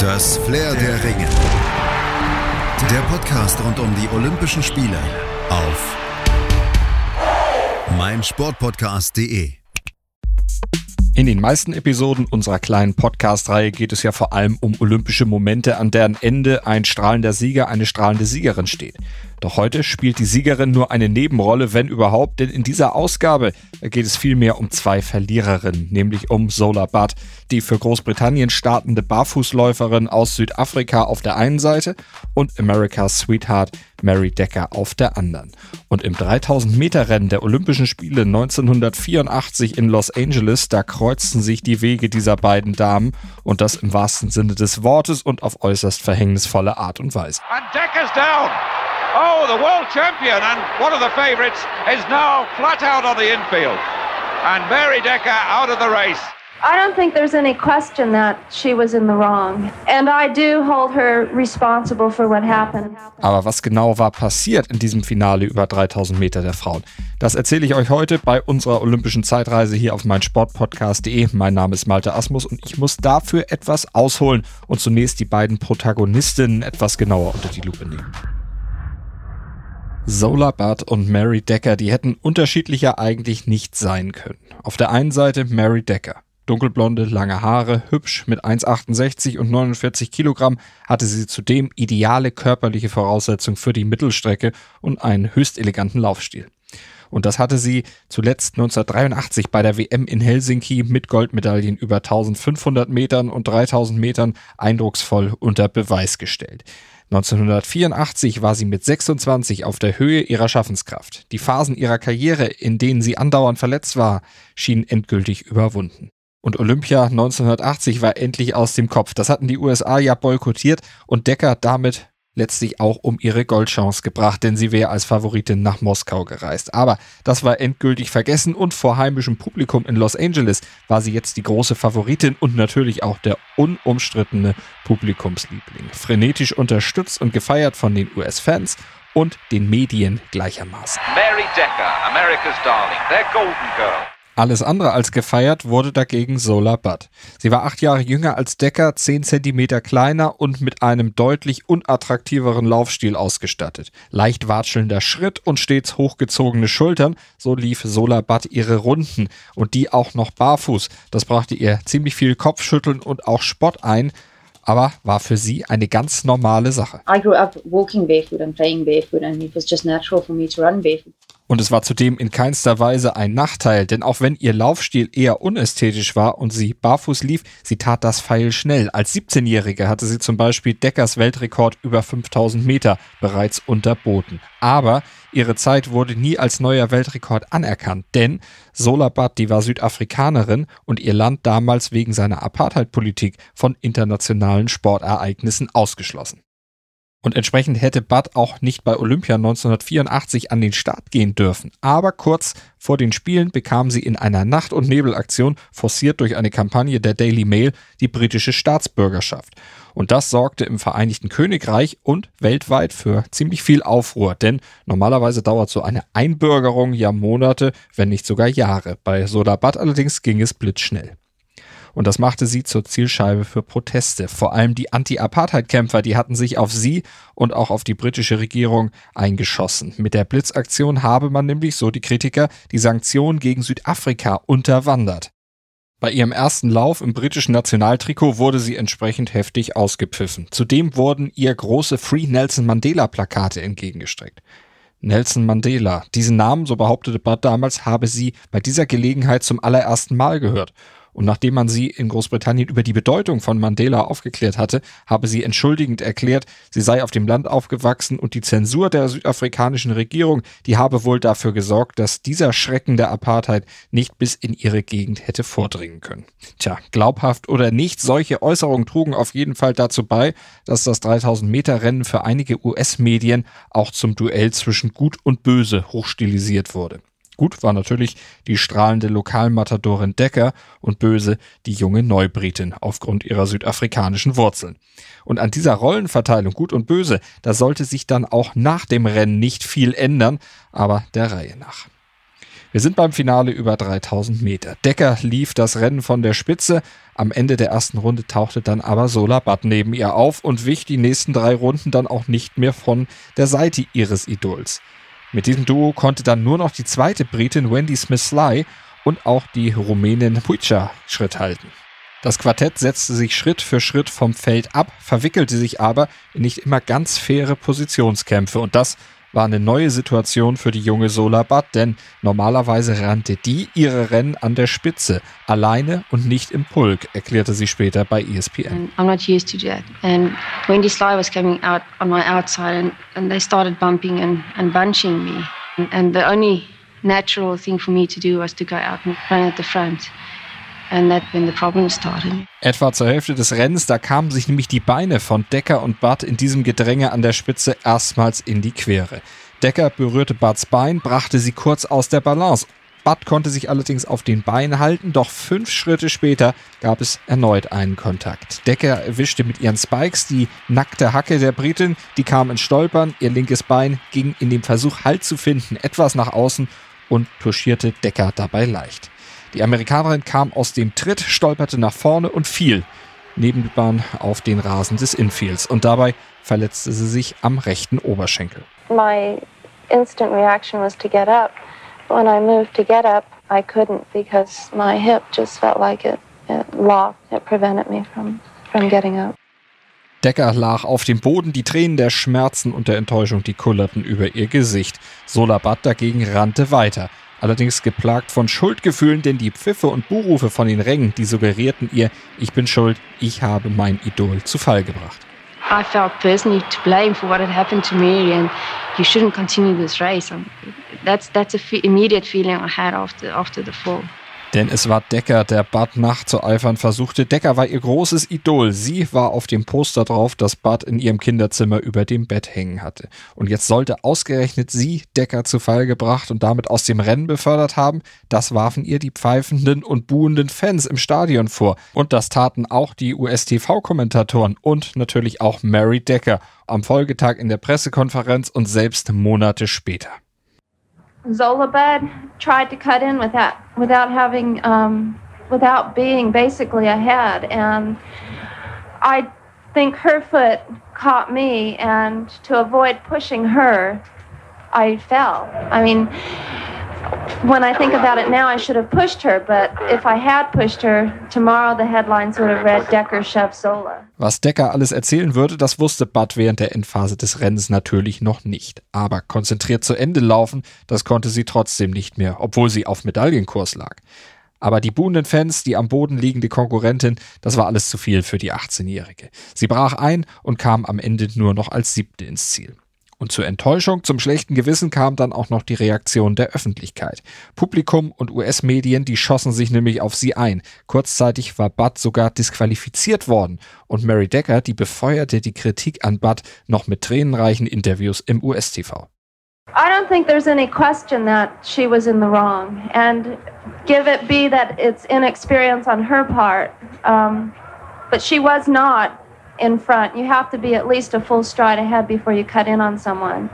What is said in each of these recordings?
Das Flair der Ringe. Der Podcast rund um die Olympischen Spiele auf meinsportpodcast.de. In den meisten Episoden unserer kleinen Podcast-Reihe geht es ja vor allem um olympische Momente, an deren Ende ein strahlender Sieger, eine strahlende Siegerin steht. Doch heute spielt die Siegerin nur eine Nebenrolle, wenn überhaupt, denn in dieser Ausgabe geht es vielmehr um zwei Verliererinnen, nämlich um Zola Butt, die für Großbritannien startende Barfußläuferin aus Südafrika auf der einen Seite und America's Sweetheart Mary Decker auf der anderen. Und im 3000 Meter Rennen der Olympischen Spiele 1984 in Los Angeles, da kreuzten sich die Wege dieser beiden Damen und das im wahrsten Sinne des Wortes und auf äußerst verhängnisvolle Art und Weise. And Decker's down. Oh, the world champion and one of the favourites is now flat out on the infield. And Mary Decker out of the race. I don't think there's any question that she was in the wrong. And I do hold her responsible for what happened. Aber was genau war passiert in diesem Finale über 3000 Meter der Frauen? Das erzähle ich euch heute bei unserer olympischen Zeitreise hier auf meinsportpodcast.de. Mein Name ist Malte Asmus und ich muss dafür etwas ausholen und zunächst die beiden Protagonistinnen etwas genauer unter die Lupe nehmen. Zola Butt und Mary Decker, die hätten unterschiedlicher eigentlich nicht sein können. Auf der einen Seite Mary Decker. Dunkelblonde, lange Haare, hübsch, mit 1,68 und 49 Kilogramm hatte sie zudem ideale körperliche Voraussetzungen für die Mittelstrecke und einen höchst eleganten Laufstil. Und das hatte sie zuletzt 1983 bei der WM in Helsinki mit Goldmedaillen über 1500 Metern und 3000 Metern eindrucksvoll unter Beweis gestellt. 1984 war sie mit 26 auf der Höhe ihrer Schaffenskraft. Die Phasen ihrer Karriere, in denen sie andauernd verletzt war, schienen endgültig überwunden. Und Olympia 1980 war endlich aus dem Kopf. Das hatten die USA ja boykottiert und Decker damit letztlich auch um ihre Goldchance gebracht, denn sie wäre als Favoritin nach Moskau gereist. Aber das war endgültig vergessen und vor heimischem Publikum in Los Angeles war sie jetzt die große Favoritin und natürlich auch der unumstrittene Publikumsliebling. Frenetisch unterstützt und gefeiert von den US-Fans und den Medien gleichermaßen. Mary Decker, America's darling, their golden girl. Alles andere als gefeiert wurde dagegen Sola Butt. Sie war acht Jahre jünger als Decker, zehn Zentimeter kleiner und mit einem deutlich unattraktiveren Laufstil ausgestattet. Leicht watschelnder Schritt und stets hochgezogene Schultern, so lief Sola Butt ihre Runden und die auch noch barfuß. Das brachte ihr ziemlich viel Kopfschütteln und auch Spott ein, aber war für sie eine ganz normale Sache. I grew up walking barefoot and playing barefoot, and it was just natural for me to run barefoot. Und es war zudem in keinster Weise ein Nachteil, denn auch wenn ihr Laufstil eher unästhetisch war und sie barfuß lief, sie tat das feilschnell. Als 17-Jährige hatte sie zum Beispiel Deckers Weltrekord über 5000 Meter bereits unterboten. Aber ihre Zeit wurde nie als neuer Weltrekord anerkannt, denn Solabat, die war Südafrikanerin und ihr Land damals wegen seiner Apartheidpolitik von internationalen Sportereignissen ausgeschlossen. Und entsprechend hätte Bud auch nicht bei Olympia 1984 an den Start gehen dürfen. Aber kurz vor den Spielen bekam sie in einer Nacht- und Nebelaktion, forciert durch eine Kampagne der Daily Mail, die britische Staatsbürgerschaft. Und das sorgte im Vereinigten Königreich und weltweit für ziemlich viel Aufruhr, denn normalerweise dauert so eine Einbürgerung ja Monate, wenn nicht sogar Jahre. Bei Sodabat allerdings ging es blitzschnell. Und das machte sie zur Zielscheibe für Proteste. Vor allem die Anti-Apartheid-Kämpfer, die hatten sich auf sie und auch auf die britische Regierung eingeschossen. Mit der Blitzaktion habe man nämlich, so die Kritiker, die Sanktionen gegen Südafrika unterwandert. Bei ihrem ersten Lauf im britischen Nationaltrikot wurde sie entsprechend heftig ausgepfiffen. Zudem wurden ihr große Free Nelson Mandela Plakate entgegengestreckt. Nelson Mandela. Diesen Namen, so behauptete Bud damals, habe sie bei dieser Gelegenheit zum allerersten Mal gehört. Und nachdem man sie in Großbritannien über die Bedeutung von Mandela aufgeklärt hatte, habe sie entschuldigend erklärt, sie sei auf dem Land aufgewachsen und die Zensur der südafrikanischen Regierung, die habe wohl dafür gesorgt, dass dieser Schrecken der Apartheid nicht bis in ihre Gegend hätte vordringen können. Tja, glaubhaft oder nicht, solche Äußerungen trugen auf jeden Fall dazu bei, dass das 3000 Meter Rennen für einige US-Medien auch zum Duell zwischen Gut und Böse hochstilisiert wurde. Gut war natürlich die strahlende Lokalmatadorin Decker und böse die junge Neubritin aufgrund ihrer südafrikanischen Wurzeln. Und an dieser Rollenverteilung gut und böse, da sollte sich dann auch nach dem Rennen nicht viel ändern, aber der Reihe nach. Wir sind beim Finale über 3000 Meter. Decker lief das Rennen von der Spitze. Am Ende der ersten Runde tauchte dann aber Sola Butt neben ihr auf und wich die nächsten drei Runden dann auch nicht mehr von der Seite ihres Idols. Mit diesem Duo konnte dann nur noch die zweite Britin Wendy Smith-Sly und auch die Rumänin Puica Schritt halten. Das Quartett setzte sich Schritt für Schritt vom Feld ab, verwickelte sich aber in nicht immer ganz faire Positionskämpfe und das war eine neue Situation für die junge Sola Butt, denn normalerweise rannte die ihre Rennen an der Spitze, alleine und nicht im Pulk, erklärte sie später bei ESPN. I'm not used to that. And Wendy Sly was coming out on my outside and, and they started bumping and, and bunching me. And the only natural thing for me to do was to go out and run at the front. Etwa zur Hälfte des Rennens, da kamen sich nämlich die Beine von Decker und Bart in diesem Gedränge an der Spitze erstmals in die Quere. Decker berührte Barts Bein, brachte sie kurz aus der Balance. Bart konnte sich allerdings auf den Beinen halten, doch fünf Schritte später gab es erneut einen Kontakt. Decker erwischte mit ihren Spikes die nackte Hacke der Britin, die kam ins Stolpern, ihr linkes Bein ging in dem Versuch Halt zu finden etwas nach außen und touchierte Decker dabei leicht. Die Amerikanerin kam aus dem Tritt, stolperte nach vorne und fiel neben die Bahn auf den Rasen des Infields und dabei verletzte sie sich am rechten Oberschenkel. My instant reaction was to get up. When I moved to get up, I couldn't because my hip just felt like it, it locked. It prevented me from, from getting up. Decker lag auf dem Boden, die Tränen der Schmerzen und der Enttäuschung, die kullerten über ihr Gesicht. Solabat dagegen rannte weiter allerdings geplagt von Schuldgefühlen, denn die Pfiffe und Buhrufe von den Rängen, die suggerierten ihr, ich bin schuld, ich habe mein Idol zu Fall gebracht. I felt personally to blame for what had happened to me and you shouldn't continue this race. That's, that's a immediate feeling I had after, after the fall. Denn es war Decker, der Bud nachzueifern versuchte. Decker war ihr großes Idol. Sie war auf dem Poster drauf, das Bud in ihrem Kinderzimmer über dem Bett hängen hatte. Und jetzt sollte ausgerechnet sie Decker zu Fall gebracht und damit aus dem Rennen befördert haben. Das warfen ihr die pfeifenden und buhenden Fans im Stadion vor. Und das taten auch die US-TV-Kommentatoren und natürlich auch Mary Decker am Folgetag in der Pressekonferenz und selbst Monate später. Zolabed tried to cut in without without having um, without being basically ahead, and I think her foot caught me, and to avoid pushing her, I fell. I mean, when I think about it now, I should have pushed her, but if I had pushed her, tomorrow the headlines would have read Decker Chef Zola. Was Decker alles erzählen würde, das wusste Bud während der Endphase des Rennens natürlich noch nicht. Aber konzentriert zu Ende laufen, das konnte sie trotzdem nicht mehr, obwohl sie auf Medaillenkurs lag. Aber die buhenden Fans, die am Boden liegende Konkurrentin, das war alles zu viel für die 18-Jährige. Sie brach ein und kam am Ende nur noch als Siebte ins Ziel. Und zur Enttäuschung, zum schlechten Gewissen kam dann auch noch die Reaktion der Öffentlichkeit. Publikum und US-Medien, die schossen sich nämlich auf sie ein. Kurzzeitig war Budd sogar disqualifiziert worden und Mary Decker, die befeuerte die Kritik an Budd noch mit tränenreichen Interviews im US-TV. I don't think there's any question that she was in the wrong, and give it be that it's inexperience on her part, um, but she was not in front. You have to be at least a full stride ahead before you cut in on someone.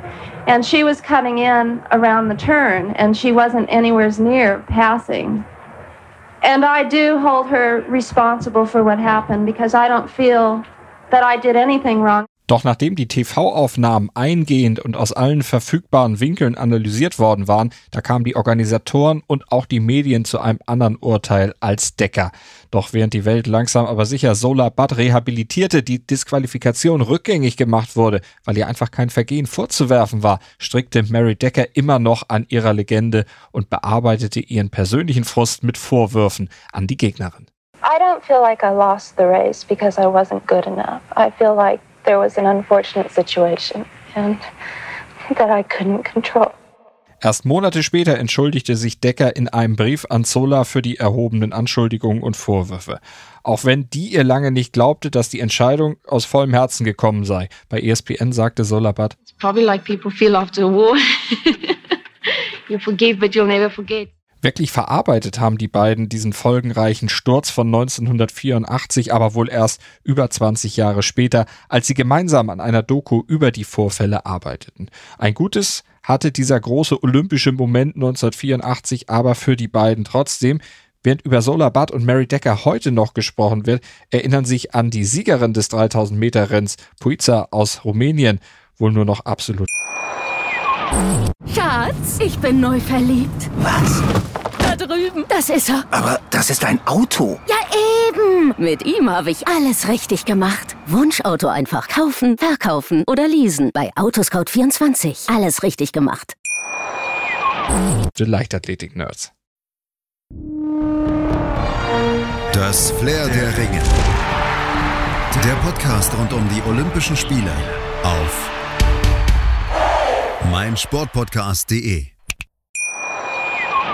And she was cutting in around the turn, and she wasn't anywhere near passing. And I do hold her responsible for what happened because I don't feel that I did anything wrong. Doch nachdem die TV-Aufnahmen eingehend und aus allen verfügbaren Winkeln analysiert worden waren, da kamen die Organisatoren und auch die Medien zu einem anderen Urteil als Decker. Doch während die Welt langsam aber sicher Solar Bad rehabilitierte, die Disqualifikation rückgängig gemacht wurde, weil ihr einfach kein Vergehen vorzuwerfen war, strickte Mary Decker immer noch an ihrer Legende und bearbeitete ihren persönlichen Frust mit Vorwürfen an die Gegnerin. I don't feel like I lost the race because I wasn't good enough. I feel like there was an unfortunate situation and that I couldn't control. Erst Monate später entschuldigte sich Decker in einem Brief an Zola für die erhobenen Anschuldigungen und Vorwürfe. Auch wenn die ihr lange nicht glaubte, dass die Entscheidung aus vollem Herzen gekommen sei. Bei ESPN sagte Solabat: It's probably like people feel after a war. you forgive, but you'll never forget. Wirklich verarbeitet haben die beiden diesen folgenreichen Sturz von 1984 aber wohl erst über 20 Jahre später, als sie gemeinsam an einer Doku über die Vorfälle arbeiteten. Ein gutes, hatte dieser große olympische Moment 1984 aber für die beiden trotzdem. Während über Solar Budd und Mary Decker heute noch gesprochen wird, erinnern sich an die Siegerin des 3000 Meter Renns, Puiza aus Rumänien, wohl nur noch absolut. Schatz, ich bin neu verliebt. Was? Drüben. Das ist er. Aber das ist ein Auto. Ja, eben. Mit ihm habe ich alles richtig gemacht. Wunschauto einfach kaufen, verkaufen oder leasen. Bei Autoscout24. Alles richtig gemacht. Die Leichtathletik-Nerds. Das Flair der Ringe. Der Podcast rund um die Olympischen Spiele auf meinsportpodcast.de.